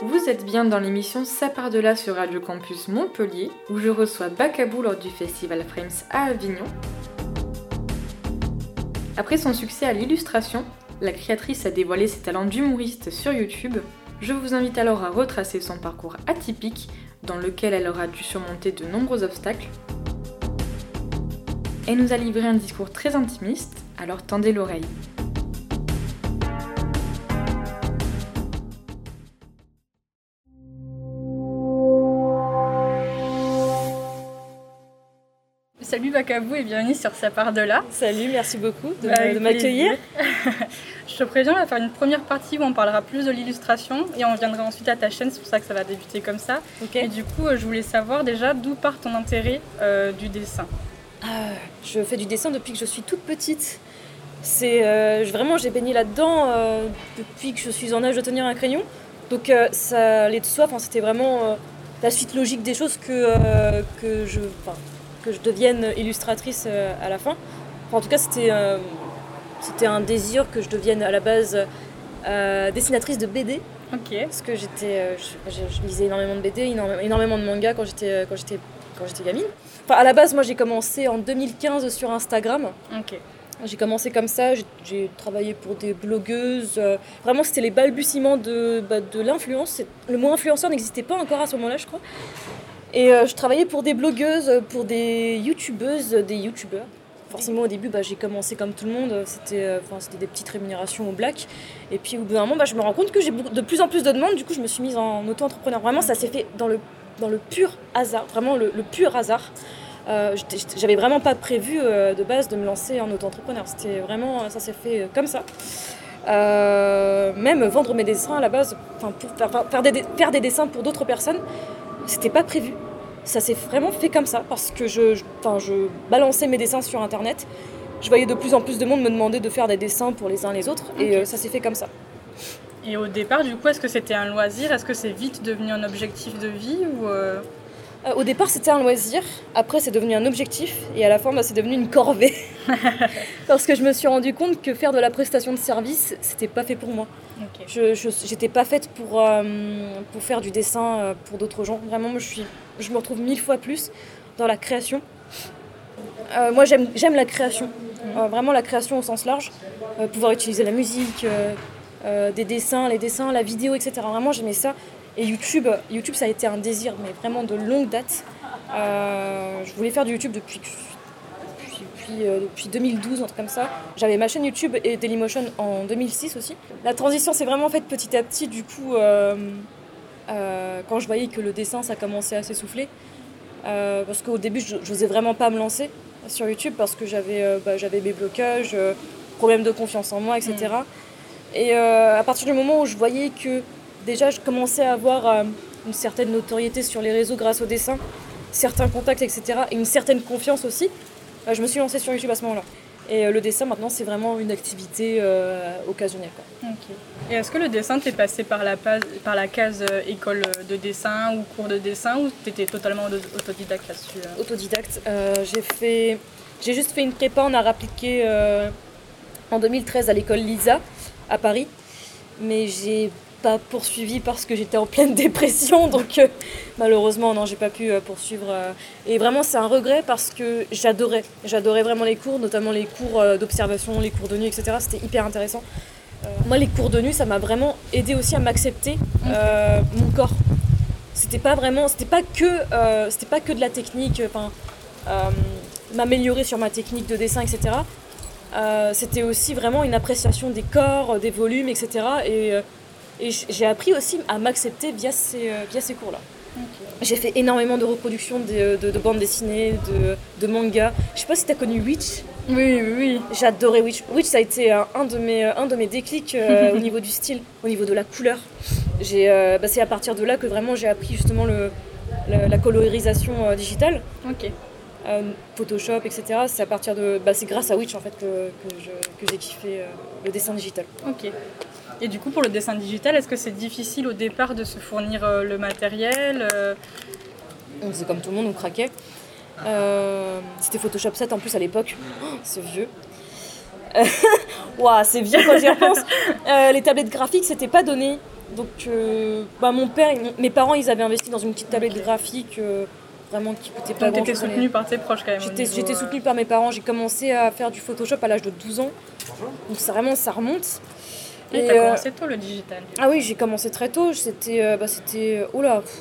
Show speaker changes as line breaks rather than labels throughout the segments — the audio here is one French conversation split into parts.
Vous êtes bien dans l'émission Ça part de là sur Radio Campus Montpellier, où je reçois Bacabou lors du festival Frames à Avignon. Après son succès à l'illustration, la créatrice a dévoilé ses talents d'humoriste sur YouTube. Je vous invite alors à retracer son parcours atypique, dans lequel elle aura dû surmonter de nombreux obstacles. Elle nous a livré un discours très intimiste, alors tendez l'oreille. Salut Bacabou et bienvenue sur Ça part de là.
Salut, merci beaucoup de, m'accueillir.
je te préviens, on va faire une première partie où on parlera plus de l'illustration et on viendra ensuite à ta chaîne, c'est pour ça que ça va débuter comme ça. Et du coup, euh, je voulais savoir déjà d'où part ton intérêt euh, du dessin.
Ah, je fais du dessin depuis que je suis toute petite. C'est euh, vraiment j'ai baigné là-dedans depuis que je suis en âge de tenir un crayon. Donc ça allait de soi. Enfin, c'était vraiment la suite logique des choses que que je que je devienne illustratrice euh, à la fin. en tout cas, c'était euh, c'était un désir que je devienne à la base euh, dessinatrice de BD. Parce que j'étais, je, lisais énormément de BD, énormément de mangas quand j'étais quand j'étais quand j'étais gamine. Enfin, à la base, moi, j'ai commencé en 2015 sur Instagram. J'ai commencé comme ça, j'ai travaillé pour des blogueuses. vraiment, c'était les balbutiements de, bah, de l'influence. Le mot influenceur n'existait pas encore à ce moment-là, je crois. Et euh, je travaillais pour des blogueuses, pour des youtubeuses, des youtubeurs. Forcément, au début, bah, j'ai commencé comme tout le monde. C'était euh, des petites rémunérations au black. Et puis, au bout d'un moment, bah, je me rends compte que j'ai de plus en plus de demandes. Du coup, je me suis mise en auto-entrepreneur. Vraiment, ça s'est fait dans le, dans le pur hasard. Vraiment, le, pur hasard. Euh, J'avais vraiment pas prévu euh, de base de me lancer en auto-entrepreneur. C'était vraiment, ça s'est fait comme ça. même vendre mes dessins à la base, pour faire, faire, des, faire des dessins pour d'autres personnes, c'était pas prévu. Ça s'est vraiment fait comme ça parce que je, je, je balançais mes dessins sur internet. Je voyais de plus en plus de monde me demander de faire des dessins pour les uns les autres et euh, ça s'est fait comme ça.
Et au départ, du coup, est-ce que c'était un loisir? Est-ce que c'est vite devenu un objectif de vie ou euh,
euh, Au départ, c'était un loisir. Après, c'est devenu un objectif. Et à la fin, bah, c'est devenu une corvée. Parce que je me suis rendu compte que faire de la prestation de service, c'était pas fait pour moi. Je n'étais pas faite pour, euh, pour faire du dessin euh, pour d'autres gens. Vraiment, je, suis, je me retrouve mille fois plus dans la création. Euh, moi, j'aime la création. vraiment la création au sens large. pouvoir utiliser la musique, des dessins, les dessins, la vidéo, etc. Vraiment, j'aimais ça. Et YouTube, YouTube, ça a été un désir, mais vraiment de longue date. je voulais faire du YouTube depuis que depuis, 2012, euh, un truc comme ça. J'avais ma chaîne YouTube et Dailymotion en 2006 aussi. La transition s'est vraiment faite petit à petit, du coup, euh, euh, quand je voyais que le dessin, ça commençait à s'essouffler. parce qu'au début, je n'osais vraiment pas me lancer sur YouTube parce que j'avais bah, mes blocages, problèmes de confiance en moi, etc. Et à partir du moment où je voyais que déjà je commençais à avoir une certaine notoriété sur les réseaux grâce au dessin, certains contacts, etc., et une certaine confiance aussi, euh, je me suis lancée sur YouTube à ce moment-là. Et euh, le dessin, maintenant, c'est vraiment une activité euh, occasionnelle.
Et est-ce que le dessin, t'es passé par la, par la case école de dessin ou cours de dessin ou t'étais totalement autodidacte là-dessus
Autodidacte. j'ai fait... J'ai juste fait une prépa en art appliqué en 2013 à l'école Lisa à Paris. Mais j'ai pas poursuivi parce que j'étais en pleine dépression, donc euh, malheureusement non, j'ai pas pu euh, poursuivre. Euh. et vraiment c'est un regret parce que j'adorais, j'adorais vraiment les cours, notamment les cours d'observation, les cours de nuit, etc. C'était hyper intéressant. moi les cours de nuit, ça m'a vraiment aidé aussi à m'accepter mon corps. C'était pas vraiment, c'était pas que, c'était pas que de la technique, enfin m'améliorer sur ma technique de dessin, etc. c'était aussi vraiment une appréciation des corps, des volumes, etc. Et et j'ai appris aussi à m'accepter via ces, euh, via ces cours-là. J'ai fait énormément de reproductions de, de, bandes dessinées, de, de mangas. Je sais pas si tu as connu Witch.
Oui, oui, oui.
J'adorais Witch. Witch, ça a été un de mes, un de mes déclics euh, au niveau du style, au niveau de la couleur. Euh, bah, c'est à partir de là que vraiment j'ai appris justement le, la, colorisation digitale.
Ok.
Photoshop, etc. C'est à partir de, bah, c'est grâce à Witch en fait que, que j'ai kiffé le dessin digital.
Ok. Et du coup, pour le dessin digital, est-ce que c'est difficile au départ de se fournir euh, le matériel euh
C'est comme tout le monde, on craquait. Euh, c'était Photoshop 7 en plus à l'époque. Oh, c'est vieux. Waouh, c'est vieux quand j'y repense. les tablettes graphiques, c'était pas donné. Donc, euh, bah, mon père, mes parents, ils avaient investi dans une petite tablette graphique euh, vraiment qui coûtait pas
Donc
grand
t'étais soutenue par tes proches quand même.
J'étais
euh,
soutenue par mes parents. J'ai commencé à faire du Photoshop à l'âge de 12 ans. Donc, ça, vraiment, ça remonte.
Et t'as
euh,
commencé tôt le digital.
Ah oui, j'ai commencé très tôt. C'était. euh, bah, c'était. Là pff.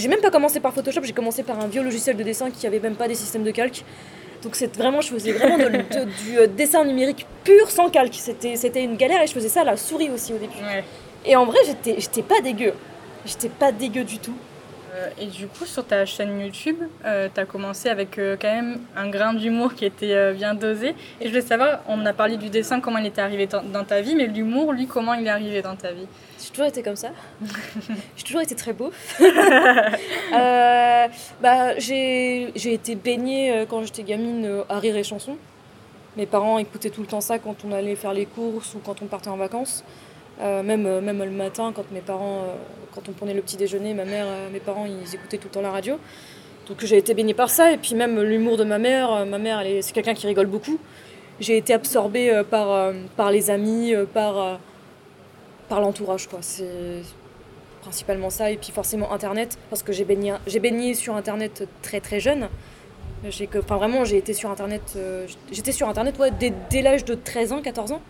J'ai même pas commencé par Photoshop, j'ai commencé par un vieux logiciel de dessin qui avait même pas des systèmes de calque. Donc c'est vraiment, je faisais vraiment de- de- du euh, dessin numérique pur sans calque. C'était c'était une galère et je faisais ça à la souris aussi au début.
Ouais.
Et en vrai, j'étais j'étais pas dégueu. J'étais pas dégueu du tout.
Euh, et du coup, sur ta chaîne YouTube, euh, tu as commencé avec euh, quand même un grain d'humour qui était euh, bien dosé. Et je voulais savoir, on a parlé du dessin, comment il était arrivé dans, ta vie, mais l'humour, lui, comment il est arrivé dans ta vie?
J'ai toujours été comme ça. j'ai toujours été très beau. Bah, j'ai été baignée quand j'étais gamine à rire et chansons. Mes parents écoutaient tout le temps ça quand on allait faire les courses ou quand on partait en vacances. Euh, même, euh, même le matin, quand mes parents, euh, quand on prenait le petit déjeuner, ma mère, mes parents, ils écoutaient tout le temps la radio. Donc j'ai été baignée par ça et puis même l'humour de ma mère. ma mère, c'est quelqu'un qui rigole beaucoup. J'ai été absorbée par, par les amis, par, par l'entourage, quoi. C'est principalement ça et puis forcément internet parce que j'ai baigné baigné sur internet très très jeune enfin vraiment j'ai été sur internet j'étais sur internet dès, dès l'âge de 13 ans 14 ans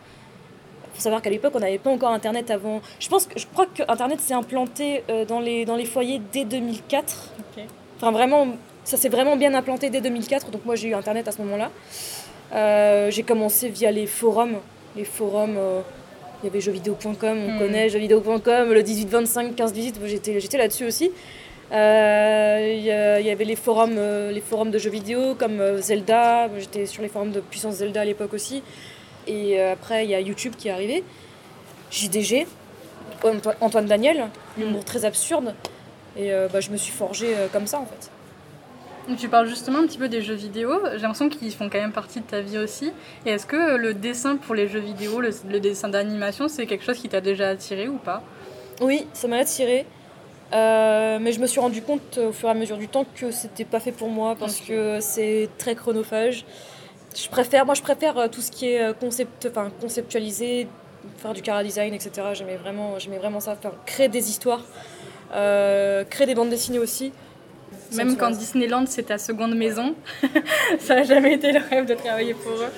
faut savoir qu'à l'époque on n'avait pas encore internet avant je pense que je crois que internet s'est implanté euh, dans les dans les foyers dès 2004
Ok.
enfin vraiment ça s'est vraiment bien implanté dès 2004 donc moi j'ai eu internet à ce moment là Euh, j'ai commencé via les forums les forums euh, il y avait jeuxvideo.com, on
Mm.
connaît jeuxvideo.com, le 18-25, 15-18, j'étais, j'étais là-dessus aussi. Euh, Il y, y avait les forums, les forums de jeux vidéo comme Zelda, j'étais sur les forums de Puissance Zelda à l'époque aussi. Et euh, après, il y a YouTube qui est arrivé, JDG, Antoine, Daniel, l'humour très absurde. Et euh, bah, je me suis forgée euh, comme ça en fait.
Tu parles justement un petit peu des jeux vidéo. J'ai l'impression qu'ils font quand même partie de ta vie aussi. Et est-ce que le dessin pour les jeux vidéo, le, le dessin d'animation, c'est quelque chose qui t'a déjà attiré ou pas?
Oui, ça m'a attiré. Euh, mais je me suis rendu compte au fur et à mesure du temps que c'était pas fait pour moi parce que c'est très chronophage. Je préfère, moi je préfère euh, tout ce qui est euh, concept, enfin conceptualisé, faire du cara design, etc. J'aimais vraiment, j'aimais vraiment ça, faire créer des histoires, euh, créer des bandes dessinées aussi.
Même quand Disneyland c'est ta seconde maison, ça n'a jamais été le rêve de travailler pour eux.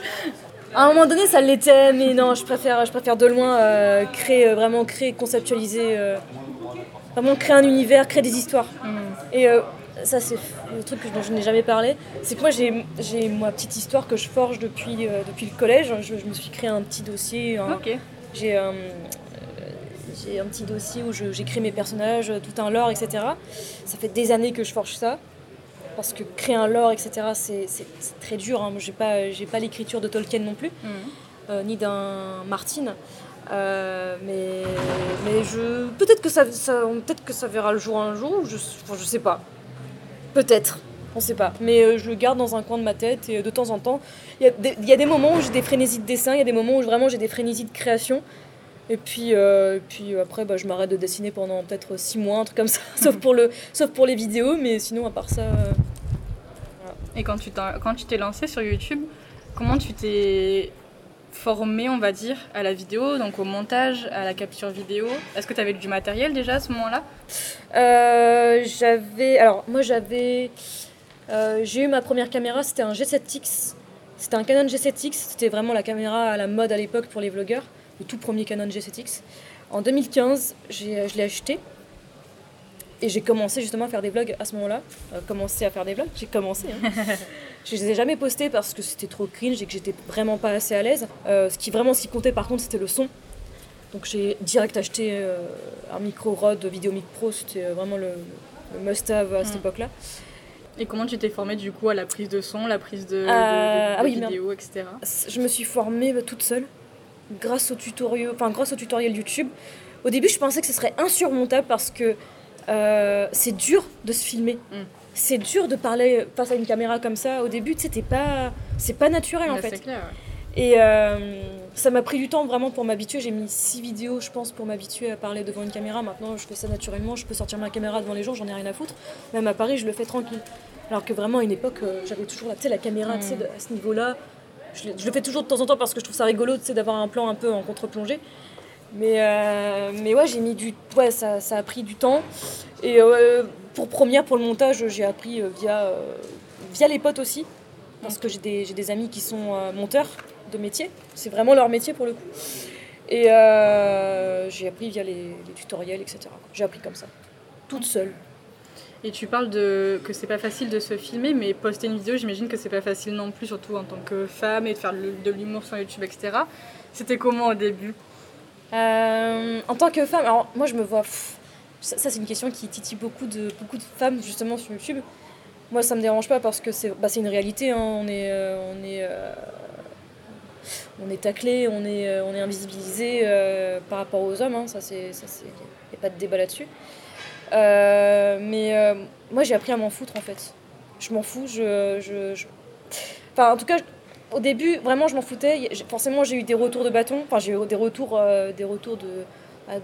À un moment donné, ça l'était, mais non, je préfère, je préfère de loin euh, créer, vraiment créer, conceptualiser, euh, vraiment créer un univers, créer des histoires. Et euh, ça, c'est le truc dont je n'ai jamais parlé. C'est que moi, j'ai ma petite histoire que je forge depuis, euh, depuis le collège. Je, je me suis créé un petit dossier.
Ok.
J'ai un, euh, petit dossier où j'écris mes personnages, tout un lore, etc. Ça fait des années que je forge ça. Parce que créer un lore, etc., c'est très dur. Hein. Moi, j'ai pas, l'écriture de Tolkien non plus euh, ni d'un Martin. Euh, mais mais je peut-être que ça, ça peut-être que ça verra le jour un jour. Je enfin, je sais pas. Peut-être. On sait pas. Mais euh, je le garde dans un coin de ma tête et de temps en temps, il y, a des- moments où j'ai des frénésies de dessin, il y a des moments où vraiment j'ai des frénésies de création. Et puis, euh, puis après, bah, je m'arrête de dessiner pendant peut-être six mois, un truc comme ça, sauf pour, le, sauf pour les vidéos, mais sinon, à part ça, euh,
Et quand tu t'es lancé sur YouTube, comment tu t'es formé, on va dire, à la vidéo, donc au montage, à la capture vidéo Est-ce que tu avais du matériel déjà à ce moment-là?
Euh, j'avais. Alors, moi, j'avais. euh, j'ai eu ma première caméra, c'était un G7X. C'était un Canon G7X, c'était vraiment la caméra à la mode à l'époque pour les vlogueurs, le tout premier Canon G7X. En 2015, j'ai, je l'ai acheté. Et j'ai commencé justement à faire des vlogs à ce moment-là. Euh, commencé à faire des vlogs, j'ai commencé. hein. je les ai jamais postés parce que c'était trop cringe et que j'étais vraiment pas assez à l'aise. Euh, ce qui vraiment qui comptait par contre, c'était le son. Donc j'ai direct acheté euh, un micro Rode Vidéomic Pro, c'était euh, vraiment le, le must-have à cette
Mm.
époque-là.
Et comment tu t'es formé du coup à la prise de son, la prise de, de- de- de
ah oui,
vidéo, etc.
Je me suis formée bah, toute seule, grâce au tutoriel, enfin grâce au tutoriel YouTube. Au début, je pensais que ce serait insurmontable parce que euh, c'est dur de se filmer.
Mm.
C'est dur de parler face à une caméra comme ça. Au début, t'es pas, c'est pas naturel en
Là,
fait.
C'est clair. ouais.
Et euh, ça m'a pris du temps vraiment pour m'habituer. J'ai mis six vidéos, je pense, pour m'habituer à parler devant une caméra. Maintenant, je fais ça naturellement. Je peux sortir ma caméra devant les gens, j'en ai rien à foutre. Même à Paris, je le fais tranquille. Alors que vraiment, à une époque, euh, j'avais toujours la, tu sais, la caméra de- à ce niveau-là. Je, le- je le fais toujours de temps en temps parce que je trouve ça rigolo d'avoir un plan un peu en contre-plongée. Mais, euh, mais ouais, j'ai mis du. Ouais, ça, ça a pris du temps. Et euh, pour première, pour le montage, j'ai appris euh, via, euh, via les potes aussi. Parce que j'ai des, j'ai des amis qui sont euh, monteurs de métier. C'est vraiment leur métier pour le coup. Et euh, j'ai appris via les, les tutoriels, etc. J'ai appris comme ça. Toute seule.
Et tu parles de que c'est pas facile de se filmer, mais poster une vidéo, j'imagine que c'est pas facile non plus, surtout en tant que femme et de faire de l'humour sur YouTube, etc. C'était comment au début?
Euh, en tant que femme, alors moi je me vois. pff, ça, c'est une question qui titille beaucoup de, beaucoup de femmes justement sur YouTube. Moi ça me dérange pas parce que c'est bah, une réalité. hein. On est, euh, on est, euh, on est taclé, on est, euh, on est invisibilisé euh, par rapport aux hommes. hein. Ça c'est, ça c'est, a pas de débat là-dessus. Euh, mais moi j'ai appris à m'en foutre en fait. Je m'en fous. Je, je, Enfin en tout cas au début, vraiment, je m'en foutais. Forcément, j'ai eu des retours de bâton. Enfin, j'ai eu des retours, des retours de,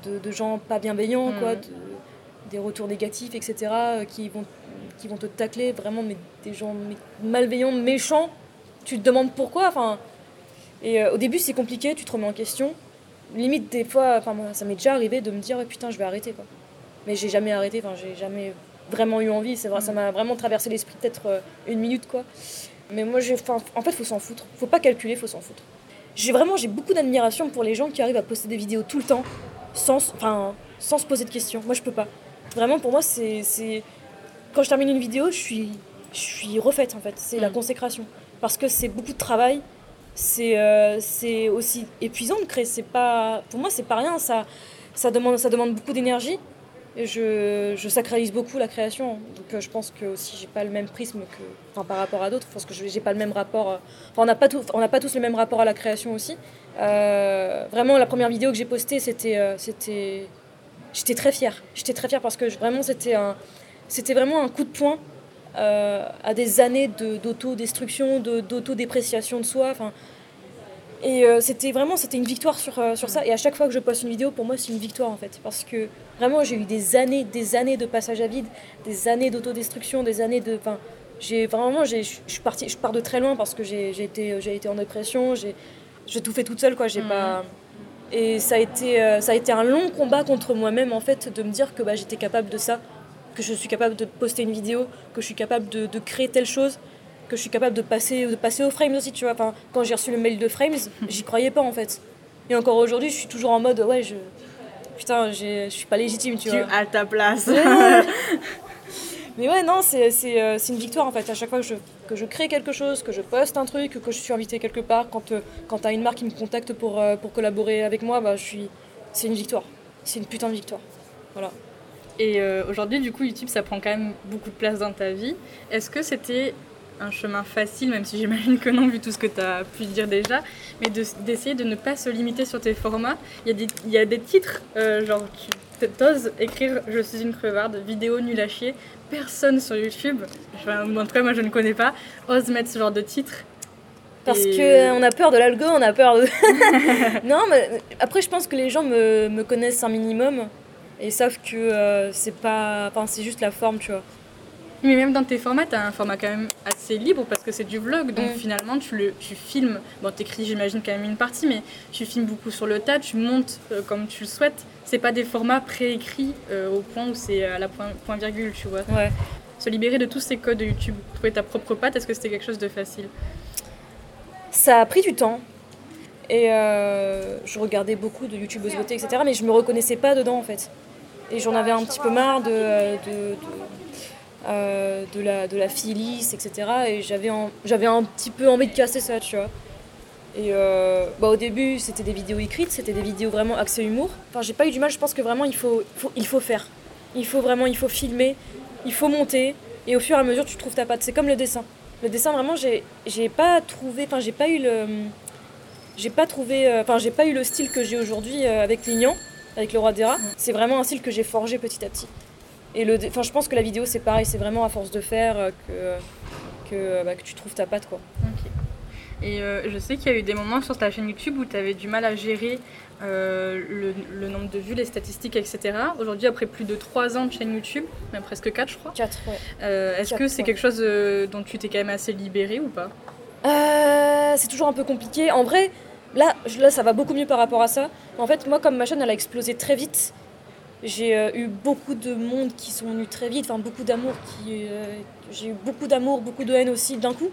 de, de gens pas bienveillants, quoi, de- des retours négatifs, etc., euh, qui vont, qui vont te tacler, vraiment, mais des gens malveillants, méchants. Tu te demandes pourquoi. Enfin, et euh, au début, c'est compliqué. Tu te remets en question. Limite, des fois, enfin, moi, ça m'est déjà arrivé de me dire, Oh, putain, je vais arrêter, quoi. Mais j'ai jamais arrêté. Enfin, j'ai jamais vraiment eu envie. C'est vrai, ça m'a vraiment traversé l'esprit peut-être euh, une minute, quoi. Mais moi, j'ai, en fait, faut s'en foutre. Faut pas calculer, faut s'en foutre. J'ai vraiment, j'ai beaucoup d'admiration pour les gens qui arrivent à poster des vidéos tout le temps, sans, enfin, sans se poser de questions. Moi, je peux pas. Vraiment, pour moi, c'est, quand je termine une vidéo, je suis, je suis refaite en fait. C'est la
Mm.
consécration, parce que c'est beaucoup de travail. C'est, euh, aussi épuisant de créer. C'est pas, pour moi, c'est pas rien. Ça, ça demande, ça demande beaucoup d'énergie. Je, je sacralise beaucoup la création. Donc euh, je pense que aussi j'ai pas le même prisme que, enfin, par rapport à d'autres. Je pense que j'ai pas le même rapport. euh, Enfin, on n'a pas, pas tous le même rapport à la création aussi. Euh, vraiment, la première vidéo que j'ai postée, c'était, j'étais très fière. J'étais très fière parce que vraiment c'était un, c'était vraiment un coup de poing à des années de, d'autodestruction, de, d'autodépréciation de soi. Enfin, et euh, c'était vraiment c'était une victoire sur, euh, sur ça. Et à chaque fois que je poste une vidéo, pour moi, c'est une victoire en fait. Parce que vraiment, j'ai eu des années, des années de passage à vide, des années d'autodestruction, des années de. Enfin, j'ai vraiment, j'ai- je je pars de très loin parce que j'ai été, j'ai été en dépression, j'ai tout fait toute seule quoi. J'ai
Mhm.
pas. Et ça a été, euh, ça a été un long combat contre moi-même en fait, de me dire que bah, j'étais capable de ça, que je suis capable de poster une vidéo, que je suis capable de, de créer telle chose, que je suis capable de passer, de passer aux frames aussi, tu vois. Enfin, quand j'ai reçu le mail de frames, j'y croyais pas en fait. Et encore aujourd'hui, je suis toujours en mode ouais, je. Putain, je suis pas légitime, tu
Tu
vois.
à ta place.
Mais ouais, non, c'est c'est, euh, c'est une victoire en fait. À chaque fois que je, que je crée quelque chose, que je poste un truc, que je suis invitée quelque part, quand, euh, quand t'as une marque qui me contacte pour, euh, pour collaborer avec moi, bah, je suis... c'est une victoire. C'est une putain de victoire. Voilà.
Et euh, aujourd'hui, du coup, YouTube, ça prend quand même beaucoup de place dans ta vie. Est-ce que c'était un chemin facile, même si j'imagine que non, vu tout ce que tu as pu dire déjà, mais de- d'essayer de, ne pas se limiter sur tes formats Il y a des, il y a des titres, euh, genre, tu t'oses écrire Je suis une crevarde, vidéo nulle à chier. Personne sur YouTube, enfin, en tout cas, moi je ne connais pas, ose mettre ce genre de titre.
Parce
Et-
qu'on a peur de l'algo, on a peur de... non, mais après, je pense que les gens me, me connaissent un minimum et savent que euh, c'est pas... Enfin, c'est juste la forme, tu vois.
Mais même dans tes formats, tu as un format quand même assez libre parce que c'est du vlog. Donc
Mm.
finalement, tu, le, tu filmes. Bon, t'écris, j'imagine, quand même une partie, mais tu filmes beaucoup sur le tas, tu montes euh, comme tu le souhaites. C'est pas des formats préécrits euh, au point où c'est à la point, point virgule, tu vois.
Ouais.
Se libérer de tous ces codes de YouTube, trouver ta propre patte, est-ce que c'était quelque chose de facile?
Ça a pris du temps. Et euh, je regardais beaucoup de youtubeuses beauté, etc. Mais je me reconnaissais pas dedans, en fait. Et j'en avais un petit peu marre de, de, de, euh, de la, de la etc. Et j'avais un, un petit peu envie de casser ça, tu vois. Et euh, bah, au début, c'était des vidéos écrites, c'était des vidéos vraiment axées humour. Enfin, j'ai pas eu du mal, je pense que vraiment, il faut, faut- il faut faire. Il faut vraiment, il faut filmer, il faut monter. Et au fur et à mesure, tu trouves ta patte. C'est comme le dessin. Le dessin, vraiment, j'ai pas trouvé, enfin, j'ai pas eu le. J'ai pas trouvé, euh, enfin, j'ai pas eu le style que j'ai aujourd'hui avec Lignan, avec le roi des rats. C'est vraiment un style que j'ai forgé petit à petit. Et le, enfin, je pense que la vidéo, c'est pareil, c'est vraiment à force de faire euh, que, que, euh, bah, que tu trouves ta patte, quoi.
Ok. Et euh, je sais qu'il y a eu des moments sur ta chaîne YouTube où tu avais du mal à gérer euh, le, le nombre de vues, les statistiques, etc. Aujourd'hui, après plus de 3 ans de chaîne YouTube, même presque 4 je crois,
4, ouais.
euh, est-ce que c'est quelque chose dont tu t'es quand même assez libérée ou pas?
C'est toujours un peu compliqué. En vrai, là, là, ça va beaucoup mieux par rapport à ça. En fait, moi, comme ma chaîne, elle a explosé très vite, j'ai euh, eu beaucoup de monde qui sont venus très vite, enfin beaucoup d'amour, qui, euh, j'ai eu beaucoup d'amour, beaucoup de haine aussi d'un coup.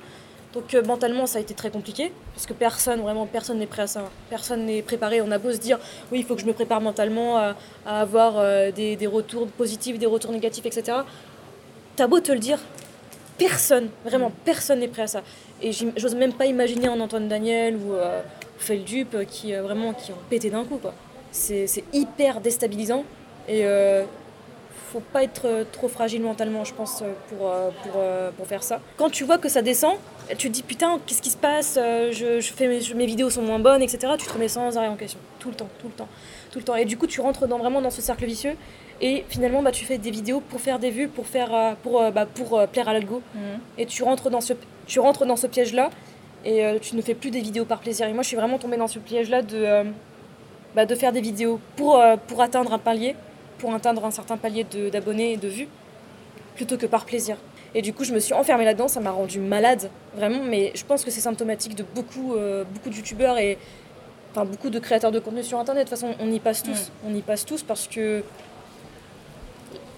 Donc euh, mentalement, ça a été très compliqué, parce que personne, vraiment, personne n'est prêt à ça. Personne n'est préparé. On a beau se dire, oui, il faut que je me prépare mentalement à, avoir des, des retours positifs, des retours négatifs, etc. T'as beau te le dire, personne, vraiment, personne n'est prêt à ça. Et j'ose même pas imaginer un Antoine Daniel ou euh, Feldup qui, vraiment, qui ont pété d'un coup, quoi. C'est hyper déstabilisant. Et euh, faut pas être euh, trop fragile mentalement, je pense, euh, pour, pour, pour faire ça. Quand tu vois que ça descend, tu te dis putain, qu'est-ce qui se passe je, je fais mes, vidéos sont moins bonnes, etc. Tu te remets sans arrêt en question, tout le temps, tout le temps, tout le temps. Et du coup, tu rentres dans, vraiment dans ce cercle vicieux. Et finalement, bah, tu fais des vidéos pour faire des vues, pour, faire, pour, bah, pour plaire à l'algo. Et tu rentres dans ce, tu rentres dans ce piège-là. Et euh, tu ne fais plus des vidéos par plaisir. Et moi, je suis vraiment tombée dans ce piège-là de, euh, bah, de faire des vidéos pour, euh, pour atteindre un palier, pour atteindre un certain palier d'abonnés et de vues, plutôt que par plaisir. Et du coup, je me suis enfermée là-dedans, ça m'a rendue malade, vraiment. Mais je pense que c'est symptomatique de beaucoup, euh, beaucoup de youtubeurs et enfin, beaucoup de créateurs de contenu sur Internet. De toute façon, on y passe tous. On y passe tous parce que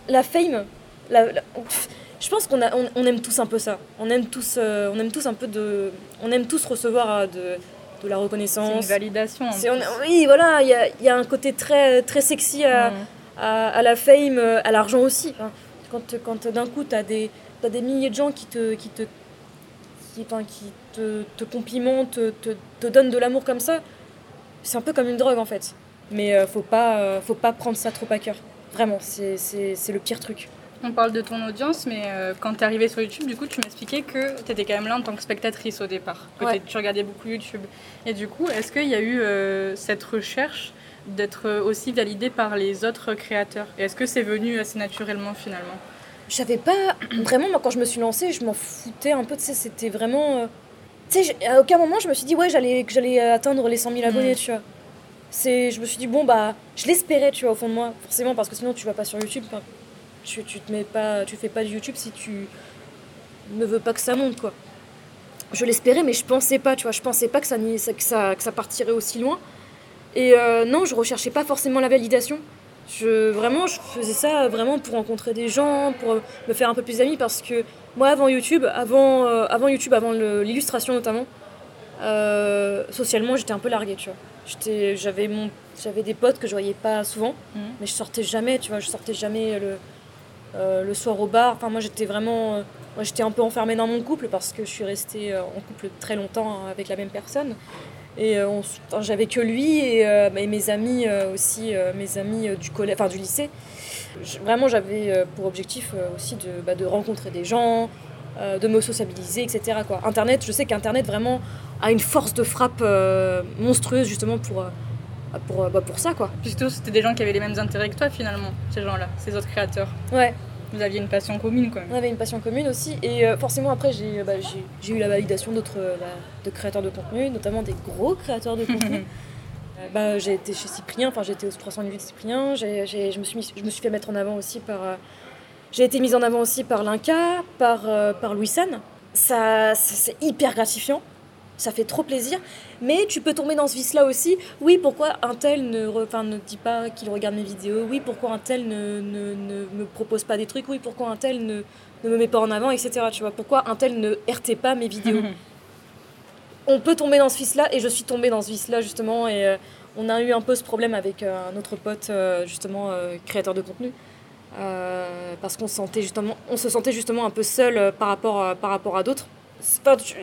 la fame, la- je pense qu'on on, on aime tous un peu ça. On aime tous, euh, on aime tous un peu de, on aime tous recevoir euh, de, de la
C'est une
reconnaissance.
validation. en
C'est- on-
plus.
oui, voilà, il y a, y a un côté très, très sexy à. À, à la fame, euh, à l'argent aussi. Enfin, quand quand d'un coup, tu as des, t'as des milliers de gens qui te, qui te, qui, enfin, qui te, te complimentent, te, te, te donnent de l'amour comme ça, c'est un peu comme une drogue en fait. Mais euh, faut, pas, euh, faut pas prendre ça trop à cœur. Vraiment, c'est le pire truc.
On parle de ton audience, mais euh, quand t'es arrivée sur YouTube, du coup, tu m'expliquais que t'étais quand même là en tant que spectatrice au départ, que
Ouais.
tu regardais beaucoup YouTube. Et du coup, est-ce qu'il y a eu euh, cette recherche d'être aussi validée par les autres créateurs Et est-ce que c'est venu assez naturellement finalement?
Je savais pas. Vraiment, moi, quand je me suis lancée, je m'en foutais un peu. Tu sais, c'était vraiment. euh, Tu sais, à aucun moment, je me suis dit, ouais, j'allais que j'allais atteindre les 100 000 abonnés,
Mm.
tu vois. C'est, je me suis dit, bon, bah, je l'espérais, tu vois, au fond de moi. Forcément, parce que sinon, tu vas pas sur YouTube. Tu, tu te mets pas, tu fais pas de YouTube si tu ne veux pas que ça monte, quoi. Je l'espérais, mais je pensais pas, tu vois. Je pensais pas que ça, ça- que ça, que ça partirait aussi loin. Et euh, non, je recherchais pas forcément la validation. Je, vraiment, je faisais ça vraiment pour rencontrer des gens, pour euh, me faire un peu plus d'amis, parce que moi, avant YouTube, avant, euh, avant YouTube, avant l'illustration notamment, euh, socialement, j'étais un peu larguée, tu vois. J'étais- J'avais mon, j'avais des potes que je voyais pas souvent,
Mhm.
mais je sortais jamais, tu vois. Je sortais jamais le, euh, le soir au bar. Enfin, moi, j'étais vraiment, euh, moi, j'étais un peu enfermée dans mon couple parce que je suis restée euh, en couple très longtemps hein, avec la même personne. Et euh, enfin, j'avais que lui et, euh, et mes amis euh, aussi, mes amis du collège, enfin du lycée. Je- vraiment, j'avais pour objectif aussi de, bah, de rencontrer des gens, euh, de me sociabiliser, etc. Quoi. Internet, je sais qu'Internet vraiment a une force de frappe euh, monstrueuse justement pour, euh, pour, bah, pour ça, quoi.
Plutôt, c'était des gens qui avaient les mêmes intérêts que toi finalement, ces gens-là, ces autres créateurs.
Ouais.
Vous aviez une passion commune quand
On avait une passion commune aussi, et euh, forcément après j'ai euh, bah, j'ai- j'ai eu la validation d'autres euh, bah, de créateurs de contenu, notamment des gros créateurs de contenu. Euh, bah, j'ai été chez Cyprien, enfin j'étais aux 308 de Cyprien, j'ai- j'ai- je, me suis mis- je me suis fait mettre en avant aussi par... j'ai été mise en avant aussi par Linka, par, par Louis San. Ça, ça- c'est hyper gratifiant, ça fait trop plaisir, mais tu peux tomber dans ce vice-là aussi. Oui, pourquoi un tel ne, re- enfin, ne dit pas qu'il regarde mes vidéos? Oui, pourquoi un tel ne, ne, ne me propose pas des trucs? Oui, pourquoi un tel ne, ne me met pas en avant, etc. Tu vois, pourquoi un tel ne RT pas mes vidéos? On peut tomber dans ce vice-là, et je suis tombée dans ce vice-là justement, et euh, on a eu un peu ce problème avec euh, un autre pote, euh, justement, euh, créateur de contenu, parce qu'on se sentait justement, on se sentait justement un peu seul par, rapport, à- par rapport à d'autres.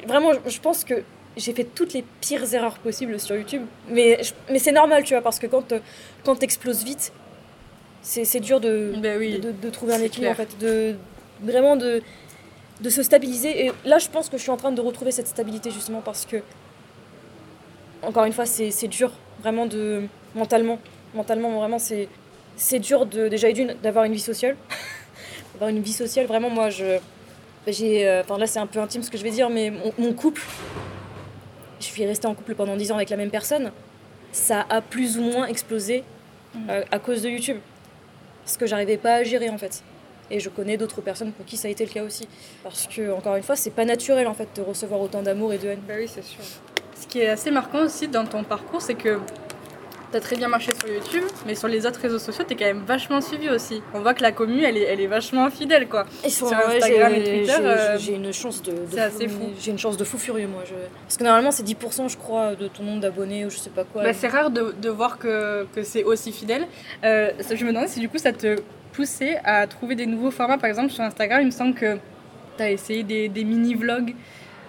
Vraiment, je pense que j'ai fait toutes les pires erreurs possibles sur YouTube, mais, je- mais c'est normal, tu vois, parce que quand, euh, quand t'exploses vite, c'est dur de,
Ben oui.
de, de trouver un équilibre, en fait, de, vraiment de, de se stabiliser. Et là, je pense que je suis en train de retrouver cette stabilité justement parce que, encore une fois, c'est dur, vraiment, de, mentalement. Mentalement, vraiment, c'est c'est dur de, déjà d'une d'avoir une vie sociale. d'avoir une vie sociale, vraiment, moi, je. J'ai. euh, Enfin, là, c'est un peu intime ce que je vais dire, mais mon, mon couple, je suis restée en couple pendant 10 ans avec la même personne. Ça a plus ou moins explosé euh, à cause de YouTube. Parce que j'arrivais pas à gérer en fait. Et je connais d'autres personnes pour qui ça a été le cas aussi. Parce que, encore une fois, c'est pas naturel en fait de recevoir autant d'amour et de haine.
Ben oui, c'est sûr.
Ce
qui est assez marquant aussi dans ton parcours, c'est que T'as très bien marché sur YouTube, mais sur les autres réseaux sociaux, t'es quand même vachement suivi aussi. On voit que la commune, elle est, elle est vachement fidèle, quoi.
Et sur, Instagram et Twitter, euh, j'ai une chance de,
c'est assez fou.
J'ai une chance de fou furieux, moi. Je... Parce que normalement, c'est 10%, je crois, de ton nombre d'abonnés ou je sais pas quoi.
Bah, c'est rare de, de, voir que, que c'est aussi fidèle. Euh, je me demandais si du coup, ça te poussait à trouver des nouveaux formats. Par exemple, sur Instagram, il me semble que t'as essayé des, des mini-vlogs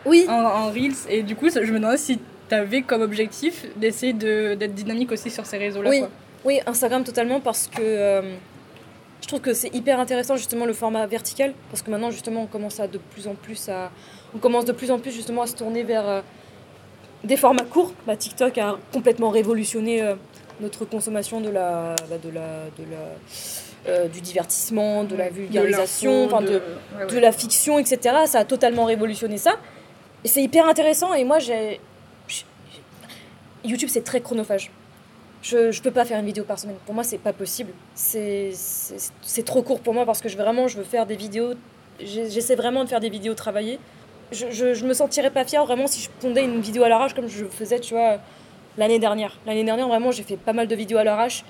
oui.
en, en Reels. Et du coup, je me demandais si tu avais comme objectif d'essayer d'être dynamique aussi sur ces réseaux-là.
Oui. oui, Instagram totalement parce que euh, je trouve que c'est hyper intéressant justement le format vertical parce que maintenant justement on commence à de plus en plus à on commence de plus en plus justement à se tourner vers euh, des formats courts. Bah, TikTok a complètement révolutionné euh, notre consommation de la, bah, de la, de la du divertissement, de la vulgarisation, de, de, de, la fiction, etc. Ça a totalement révolutionné ça. Et c'est hyper intéressant. Et moi, j'ai YouTube, c'est très chronophage. Je ne peux pas faire une vidéo par semaine. Pour moi, c'est pas possible. C'est trop court pour moi parce que je, vraiment, je veux faire des vidéos. J'essaie vraiment de faire des vidéos travaillées. Je, je, me sentirais pas fière vraiment si je pondais une vidéo à l'arrache comme je faisais, tu vois, l'année dernière. L'année dernière, vraiment, j'ai fait pas mal de vidéos à l'arrache.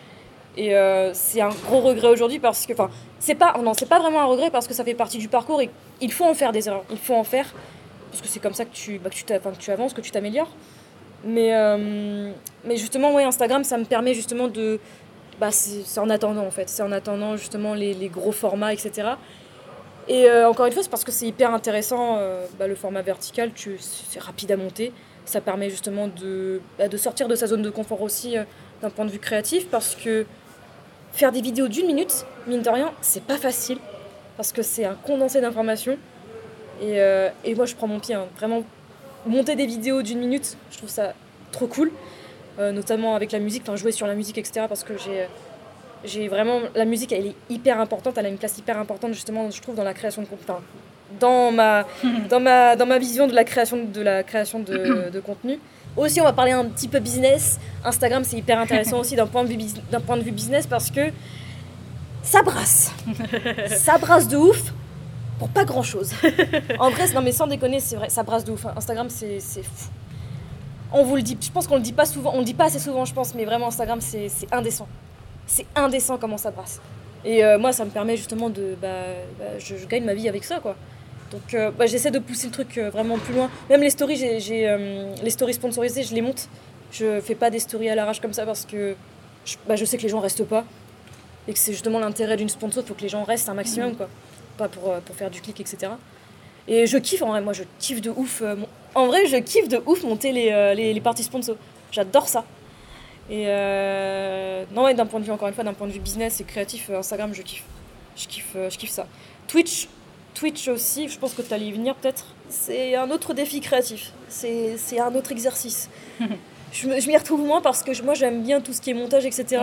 Et euh, c'est un gros regret aujourd'hui parce que, enfin, c'est pas, non, c'est pas vraiment un regret parce que ça fait partie du parcours et il faut en faire des erreurs. Il faut en faire parce que c'est comme ça que tu, bah, que tu, que tu avances, que tu t'améliores. Mais, euh, mais justement, ouais, Instagram, ça me permet justement de. Bah, c'est en attendant en fait, c'est en attendant justement les, les, gros formats, etc. Et euh, encore une fois, c'est parce que c'est hyper intéressant, euh, bah, le format vertical, c'est rapide à monter. Ça permet justement de, bah, de sortir de sa zone de confort aussi d'un point de vue créatif parce que faire des vidéos d'une minute, mine de rien, c'est pas facile parce que c'est un condensé d'informations. Et, et, moi, je prends mon pied, hein. vraiment monter des vidéos d'une minute, je trouve ça trop cool. Euh, notamment avec la musique, enfin jouer sur la musique, etc. Parce que j'ai, j'ai vraiment. La musique, elle est hyper importante, elle a une place hyper importante, justement, je trouve, dans la création de contenu. dans ma, dans, ma, dans ma vision de la création de, la création de, de contenu. Aussi, on va parler un petit peu business. Instagram, c'est hyper intéressant aussi d'un point, de vue, d'un point de vue business parce que ça brasse. ça brasse de ouf pour pas grand chose. en vrai, non mais sans déconner, c'est vrai, ça brasse de ouf. Hein. Instagram, c'est fou. On vous le dit, je pense qu'on le dit pas souvent, on le dit pas assez souvent, je pense, mais vraiment Instagram, c'est indécent. C'est indécent comment ça brasse. Et euh, moi, ça me permet justement de. Bah, bah, je, gagne ma vie avec ça, quoi. Donc, euh, bah, j'essaie de pousser le truc euh, vraiment plus loin. Même les stories, j'ai les stories sponsorisées, je les monte. Je fais pas des stories à l'arrache comme ça parce que je, bah, je sais que les gens restent pas. Et que c'est justement l'intérêt d'une sponsor, il faut que les gens restent un maximum, quoi pas pour, euh, pour faire du clic, etc. Et je kiffe, en vrai, moi je kiffe de ouf. Euh, en vrai, je kiffe de ouf monter les, euh, les, les parties sponsors. J'adore ça. Et non, ouais, d'un point de vue, encore une fois, d'un point de vue business et créatif, Instagram, je kiffe. Je kiffe, je kiffe ça. Twitch, Twitch aussi, je pense que tu allais y venir peut-être. C'est un autre défi créatif. C'est un autre exercice. je m'y retrouve moins parce que moi j'aime bien tout ce qui est montage, etc.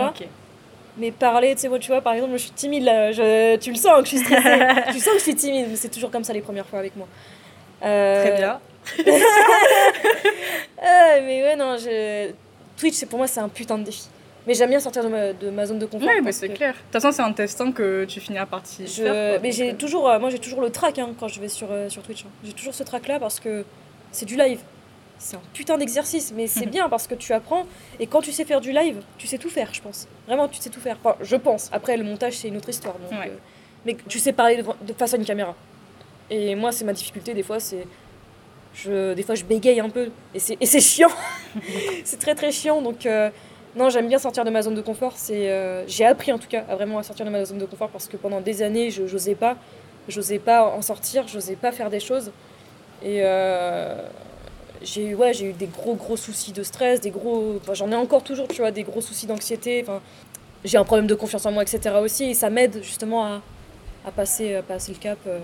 Mais parler, tu sais, moi, tu vois, par exemple, je suis timide là, je, tu le sens que je suis stressée. tu sens que je suis timide, mais c'est toujours comme ça les premières fois avec moi.
Euh... Très bien.
euh, mais ouais, non, je... Twitch, pour moi, c'est un putain de défi. Mais j'aime bien sortir de ma, de ma, zone de confort.
Oui, mais c'est clair. De toute façon, c'est en testant que tu finiras par y
je... Mais j'ai euh. toujours, euh, moi, j'ai toujours le track hein, quand je vais sur, sur Twitch. Hein. J'ai toujours ce track là parce que c'est du live c'est un putain d'exercice, mais c'est bien parce que tu apprends. Et quand tu sais faire du live, tu sais tout faire, je pense. Vraiment, tu sais tout faire. Enfin, je pense. Après, le montage, c'est une autre histoire. Donc, euh, mais tu sais parler de, face à une caméra. Et moi, c'est ma difficulté, des fois, c'est. Je, des fois, je bégaye un peu. Et c'est chiant. c'est très, très chiant. Donc, euh, non, j'aime bien sortir de ma zone de confort. C'est euh, J'ai appris, en tout cas, à vraiment sortir de ma zone de confort parce que pendant des années, je n'osais pas. J'osais pas en sortir, j'osais pas faire des choses. Et j'ai ouais, j'ai eu des gros gros soucis de stress, des gros j'en ai encore toujours, tu vois, des gros soucis d'anxiété, enfin j'ai un problème de confiance en moi etc aussi et ça m'aide justement à, à, passer à passer le cap euh,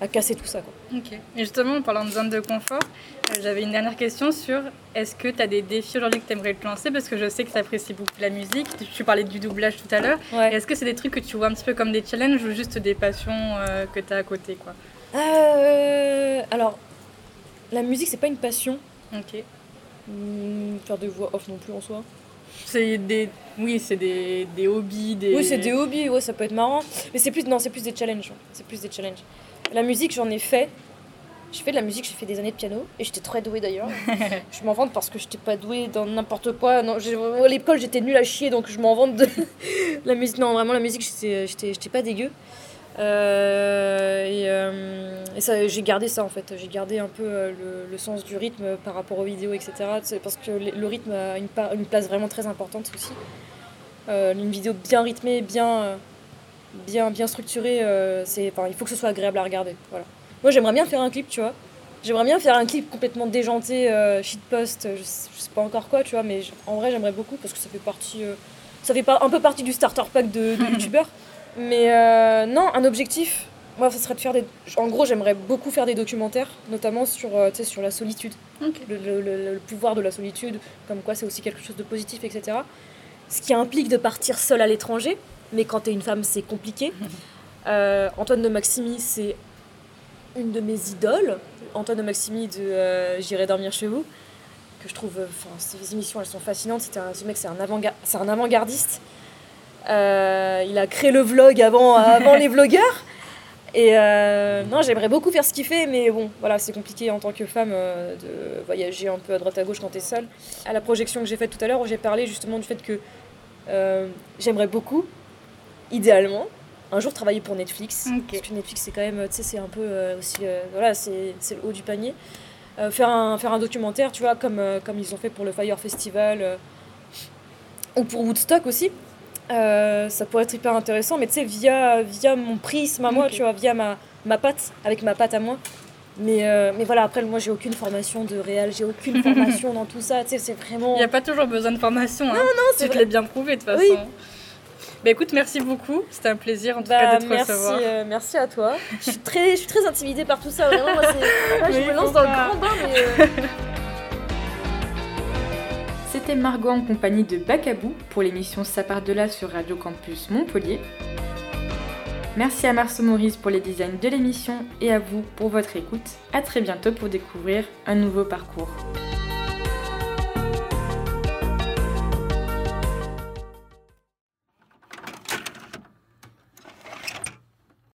à casser tout ça quoi.
OK. Et justement en parlant de zone de confort, euh, j'avais une dernière question sur est-ce que tu as des défis aujourd'hui que tu aimerais te lancer? Parce que je sais que tu apprécies beaucoup la musique, tu parlais du doublage tout à l'heure. Est-ce que c'est des trucs que tu vois un petit peu comme des challenges ou juste des passions euh, que tu as à côté quoi?
Alors la musique, c'est pas une passion.
Ok.
Hmm, faire des voix off non plus en soi.
C'est des, oui, c'est des, des, hobbies, des.
Oui, c'est des hobbies. Ouais, ça peut être marrant. Mais c'est plus, non, c'est plus des challenges. C'est plus des challenges. La musique, j'en ai fait. J'ai fait de la musique, j'ai fait des années de piano et j'étais très douée d'ailleurs. je m'en vante parce que j'étais pas douée dans n'importe quoi. Non, à l'école, j'étais nulle à chier donc je m'en vante de la musique. Non, vraiment, la musique, j'étais pas dégueu. Euh, et, euh, et ça, j'ai gardé ça en fait. J'ai gardé un peu euh, le, le, sens du rythme par rapport aux vidéos, etc. Parce que le rythme a une, une place vraiment très importante aussi. une vidéo bien rythmée, bien, bien, bien structurée, c'est, il faut que ce soit agréable à regarder. Voilà. Moi, j'aimerais bien faire un clip, tu vois. J'aimerais bien faire un clip complètement déjanté, shitpost, je, je, sais pas encore quoi, tu vois, mais en vrai, j'aimerais beaucoup parce que ça fait partie, ça fait un peu partie du starter pack de, de youtubeurs. Mais euh, non, un objectif, moi, ça serait de faire des. En gros, j'aimerais beaucoup faire des documentaires, notamment sur, euh, sur la solitude, le, pouvoir de la solitude, comme quoi c'est aussi quelque chose de positif, etc. Ce qui implique de partir seule à l'étranger, mais quand t'es une femme, c'est compliqué. Euh, Antoine de Maximi, c'est une de mes idoles. Antoine de Maximi de J'irai dormir chez vous, que je trouve. Enfin, ces émissions, elles sont fascinantes. Un, ce mec, c'est un avant-gardiste. Euh, il a créé le vlog avant, avant les vlogueurs. Et euh, non, j'aimerais beaucoup faire ce qu'il fait, mais bon, voilà, c'est compliqué en tant que femme euh, de voyager un peu à droite à gauche quand t'es seule. À la projection que j'ai faite tout à l'heure, où j'ai parlé justement du fait que j'aimerais beaucoup, idéalement, un jour travailler pour Netflix. Parce que Netflix, c'est quand même, tu sais, c'est un peu aussi, voilà, c'est le haut du panier. faire, un, faire un documentaire, tu vois, comme, comme ils ont fait pour le Fire Festival ou pour Woodstock aussi. Euh, ça pourrait être hyper intéressant, mais tu sais, via, via mon prisme à moi, tu vois, via ma, ma patte, avec ma patte à moi. Mais, euh, mais voilà, après, moi, j'ai aucune formation de réel, j'ai aucune formation dans tout ça, tu sais, c'est vraiment...
Il n'y a pas toujours besoin de formation, hein. Non, non, c'est Tu te l'as bien prouvé, de toute façon. Bah écoute, merci beaucoup. C'était un plaisir en tout cas bah, de te
merci,
recevoir.
Euh, merci à toi. je, suis très, je suis très intimidée par tout ça. Vraiment, moi, je me lance dans le grand bain, mais.
Margot en compagnie de Bacabou pour l'émission Ça part de là sur Radio Campus Montpellier. Merci à Marceau Maurice pour les designs de l'émission et à vous pour votre écoute. A très bientôt pour découvrir un nouveau parcours.